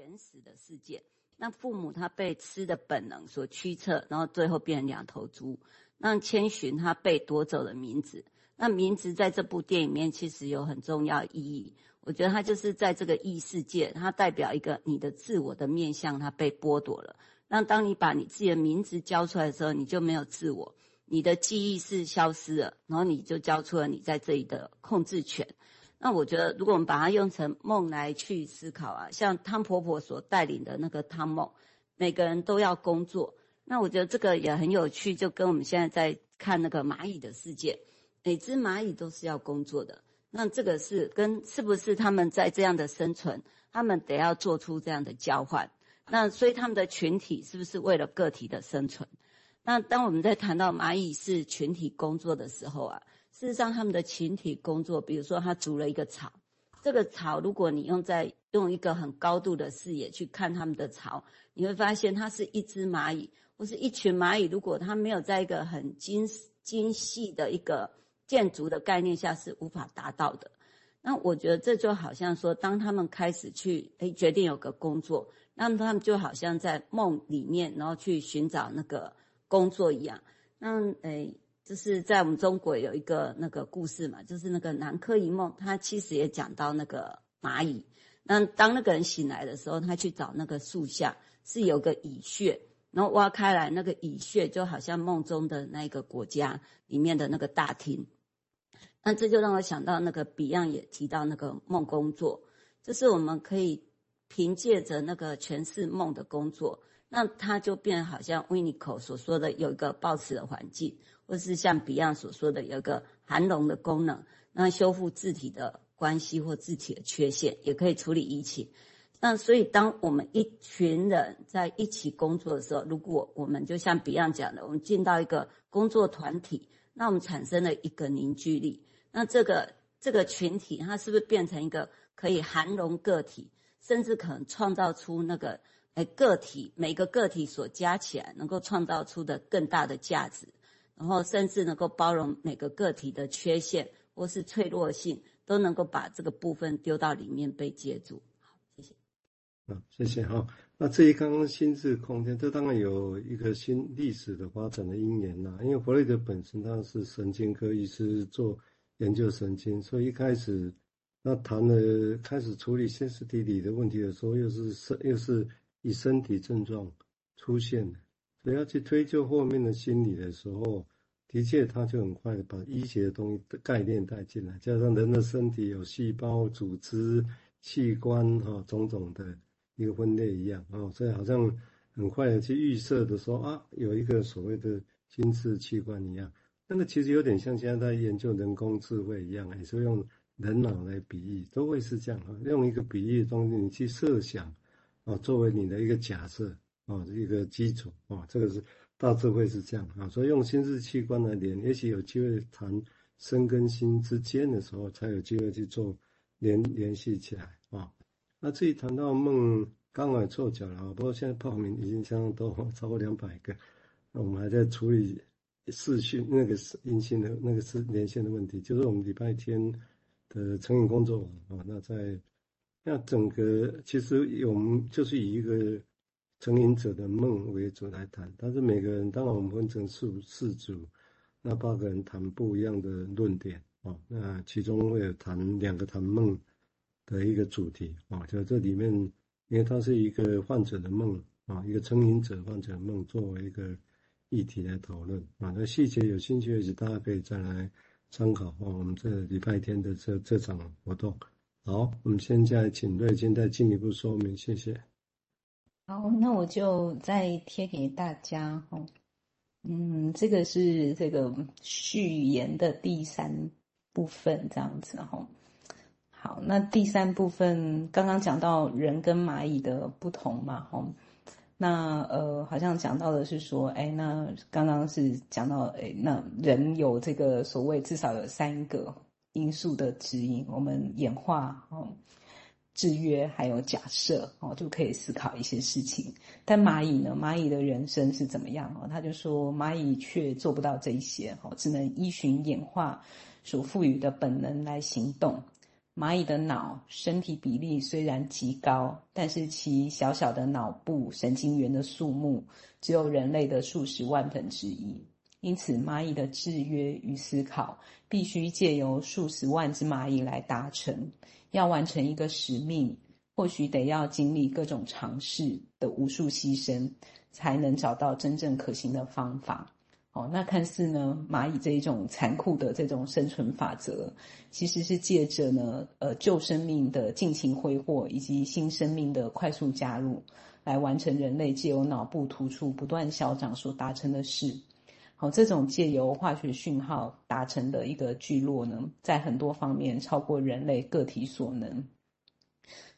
原始的世界。那父母他被吃的本能所驱策，然后最后变成两头猪。让千寻他被夺走了名字。那名字在这部电影里面其实有很重要意义。我觉得它就是在这个异世界，它代表一个你的自我的面向，它被剥夺了。那当你把你自己的名字交出来的时候，你就没有自我，你的记忆是消失了，然后你就交出了你在这里的控制权。那我觉得，如果我们把它用成梦来去思考啊，像汤婆婆所带领的那个汤梦，每个人都要工作。那我觉得这个也很有趣，就跟我们现在在看那个蚂蚁的世界。每只蚂蚁都是要工作的，那这个是跟是不是他们在这样的生存，他们得要做出这样的交换，那所以他们的群体是不是为了个体的生存？那当我们在谈到蚂蚁是群体工作的时候啊，事实上他们的群体工作，比如说他筑了一个巢，这个巢如果你用在用一个很高度的视野去看他们的巢，你会发现它是一只蚂蚁或是一群蚂蚁，如果它没有在一个很精精细的一个建筑的概念下是无法达到的。那我觉得这就好像说，当他们开始去诶决定有个工作，那么他们就好像在梦里面，然后去寻找那个工作一样。那诶，就是在我们中国有一个那个故事嘛，就是那个南柯一梦，他其实也讲到那个蚂蚁。那当那个人醒来的时候，他去找那个树下是有个蚁穴。然后挖开来，那个蚁穴就好像梦中的那个国家里面的那个大厅。那这就让我想到那个 Beyond 也提到那个梦工作，就是我们可以凭借着那个诠释梦的工作，那它就变好像 w i n n i c o 所说的有一个抱持的环境，或是像 Beyond 所说的有个涵容的功能，那修复自体的关系或自体的缺陷，也可以处理一切。那所以，当我们一群人在一起工作的时候，如果我们就像 Beyond 讲的，我们进到一个工作团体，那我们产生了一个凝聚力。那这个这个群体，它是不是变成一个可以涵容个体，甚至可能创造出那个诶个体每个个体所加起来能够创造出的更大的价值，然后甚至能够包容每个个体的缺陷或是脆弱性，都能够把这个部分丢到里面被接住。好，谢谢啊，谢谢哈。那这一刚刚心智空间，这当然有一个新历史的发展的因缘呐。因为弗洛伊德本身他是神经科医师，做研究神经，所以一开始那谈了开始处理歇斯底里的问题的时候，又是身又是以身体症状出现的，所以要去推究后面的心理的时候，的确他就很快的把医学的东西的概念带进来，加上人的身体有细胞、组织、器官哈种种的。一个分类一样啊，所以好像很快的去预设的说啊，有一个所谓的心智器官一样，那个其实有点像现在在研究人工智慧一样，也是用人脑来比喻，都会是这样啊，用一个比喻的东西你去设想啊，作为你的一个假设啊，一个基础啊，这个是大致会是这样啊，所以用心智器官来连，也许有机会谈身跟心之间的时候，才有机会去做联联系起来啊。那至于谈到梦，刚好凑巧了，不过现在报名已经相当多，超过两百个。那我们还在处理视讯那个是音讯的那个是连线的问题，就是我们礼拜天的成瘾工作啊。那在那整个其实我们就是以一个成瘾者的梦为主来谈，但是每个人当然我们分成四四组，那八个人谈不一样的论点啊。那其中会有谈两个谈梦。的一个主题啊，就这里面，因为它是一个患者的梦啊，一个成瘾者患者的梦作为一个议题来讨论啊。那细节有兴趣的大家可以再来参考啊。我们这礼拜天的这这场活动，好，我们现在请瑞金再进一步说明，谢谢。好，那我就再贴给大家哈。嗯，这个是这个序言的第三部分，这样子哈。好，那第三部分刚刚讲到人跟蚂蚁的不同嘛，哈，那呃好像讲到的是说，哎，那刚刚是讲到，哎，那人有这个所谓至少有三个因素的指引，我们演化哦，制约还有假设哦，就可以思考一些事情。但蚂蚁呢，蚂蚁的人生是怎么样哦？他就说蚂蚁却做不到这一些，哦，只能依循演化所赋予的本能来行动。蚂蚁的脑身体比例虽然极高，但是其小小的脑部神经元的数目只有人类的数十万分之一。因此，蚂蚁的制约与思考必须借由数十万只蚂蚁来达成。要完成一个使命，或许得要经历各种尝试的无数牺牲，才能找到真正可行的方法。哦，那看似呢，蚂蚁这一种残酷的这种生存法则，其实是借着呢，呃，旧生命的尽情挥霍，以及新生命的快速加入，来完成人类借由脑部突触不断消长所达成的事。好、哦，这种借由化学讯号达成的一个聚落呢，在很多方面超过人类个体所能。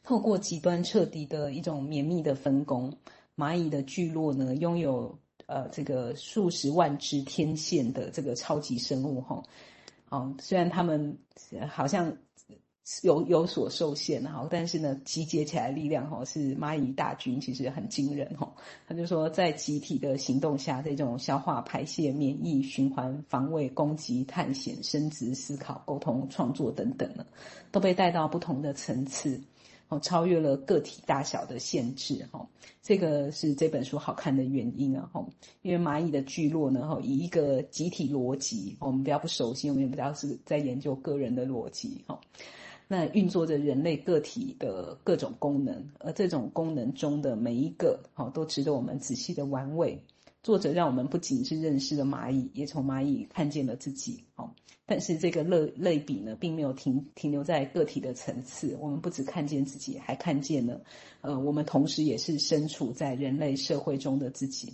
透过极端彻底的一种绵密的分工，蚂蚁的聚落呢，拥有。呃，这个数十万只天线的这个超级生物哈，哦，虽然他们好像有有所受限哈，但是呢，集结起来力量哈是蚂蚁大军，其实很惊人哈。他就说，在集体的行动下，这种消化、排泄、免疫、循环、防卫、攻击、探险、生殖、思考、沟通、创作等等呢，都被带到不同的层次。哦超越了个体大小的限制，哈，这个是这本书好看的原因啊，哈，因为蚂蚁的聚落呢，哈，以一个集体逻辑，我们比较不熟悉，我们也比较是在研究个人的逻辑，哈，那运作着人类个体的各种功能，而这种功能中的每一个，哈，都值得我们仔细的玩味。作者让我们不仅是认识了蚂蚁，也从蚂蚁看见了自己。哦，但是这个类类比呢，并没有停停留在个体的层次。我们不只看见自己，还看见了，呃，我们同时也是身处在人类社会中的自己。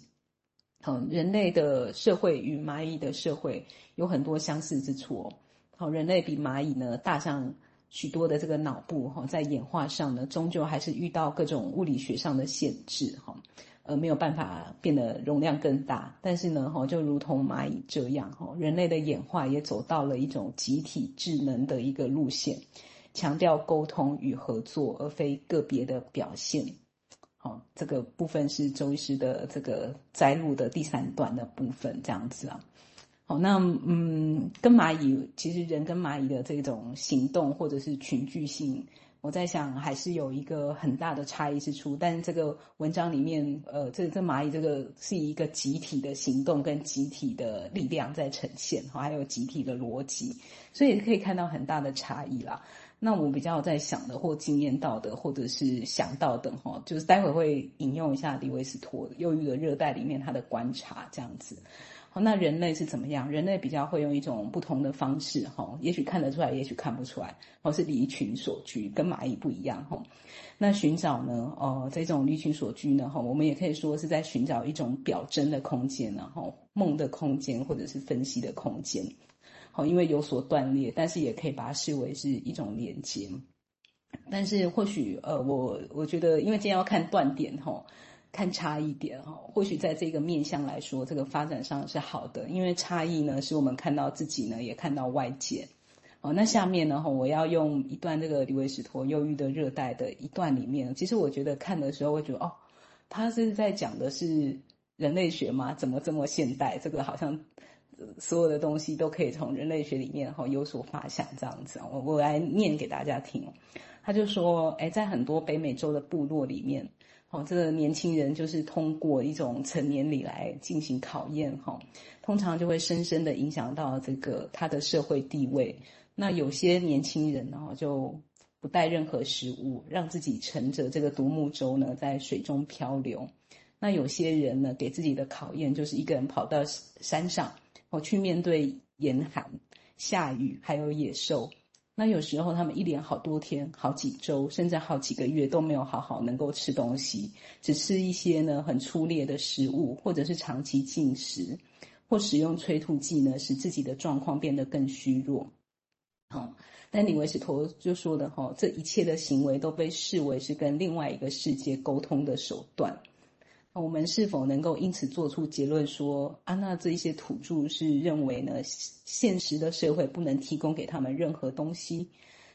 好，人类的社会与蚂蚁的社会有很多相似之处哦。好，人类比蚂蚁呢大上许多的这个脑部哈，在演化上呢，终究还是遇到各种物理学上的限制哈。呃，没有办法变得容量更大，但是呢，哈，就如同蚂蚁这样，哈，人类的演化也走到了一种集体智能的一个路线，强调沟通与合作，而非个别的表现。好，这个部分是周医师的这个摘录的第三段的部分，这样子啊。好，那嗯，跟蚂蚁，其实人跟蚂蚁的这种行动或者是群聚性。我在想，还是有一个很大的差异之处。但是这个文章里面，呃，这这蚂蚁这个是一个集体的行动跟集体的力量在呈现，还有集体的逻辑，所以可以看到很大的差异啦。那我比较在想的，或经验到的，或者是想到的，哈，就是待会会引用一下李维斯托《忧郁的热带》里面他的观察，这样子。好，那人类是怎么样？人类比较会用一种不同的方式，哈，也许看得出来，也许看不出来，或是离群索居，跟蚂蚁不一样，哈。那寻找呢？哦，这种离群索居呢，哈，我们也可以说是在寻找一种表征的空间，然后梦的空间，或者是分析的空间。好，因为有所断裂，但是也可以把它视为是一种连接。但是或许，呃，我我觉得，因为今天要看断点，哈。看差异点哈，或许在这个面向来说，这个发展上是好的，因为差异呢，使我们看到自己呢，也看到外界。哦，那下面呢，我要用一段这个李维史陀《忧郁的热带》的一段里面，其实我觉得看的时候，会觉得哦，他是在讲的是人类学吗？怎么这么现代？这个好像所有的东西都可以从人类学里面哈有所发想这样子。我我来念给大家听。他就说，哎，在很多北美洲的部落里面。哦，这个年轻人就是通过一种成年礼来进行考验，哈，通常就会深深的影响到这个他的社会地位。那有些年轻人呢，就不带任何食物，让自己乘着这个独木舟呢，在水中漂流。那有些人呢，给自己的考验就是一个人跑到山上，哦，去面对严寒、下雨，还有野兽。那有时候他们一连好多天、好几周，甚至好几个月都没有好好能够吃东西，只吃一些呢很粗劣的食物，或者是长期禁食，或使用催吐剂呢，使自己的状况变得更虚弱。好，但李维斯陀就说的哈，这一切的行为都被视为是跟另外一个世界沟通的手段。我们是否能够因此做出结论说，安娜这一些土著是认为呢，现实的社会不能提供给他们任何东西，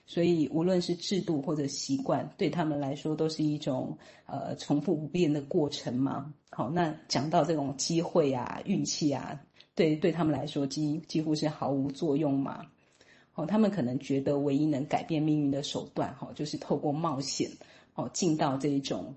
所以无论是制度或者习惯，对他们来说都是一种呃重复不变的过程吗？好，那讲到这种机会啊、运气啊，对对他们来说几几乎是毫无作用嘛。哦，他们可能觉得唯一能改变命运的手段，哈，就是透过冒险，哦，进到这一种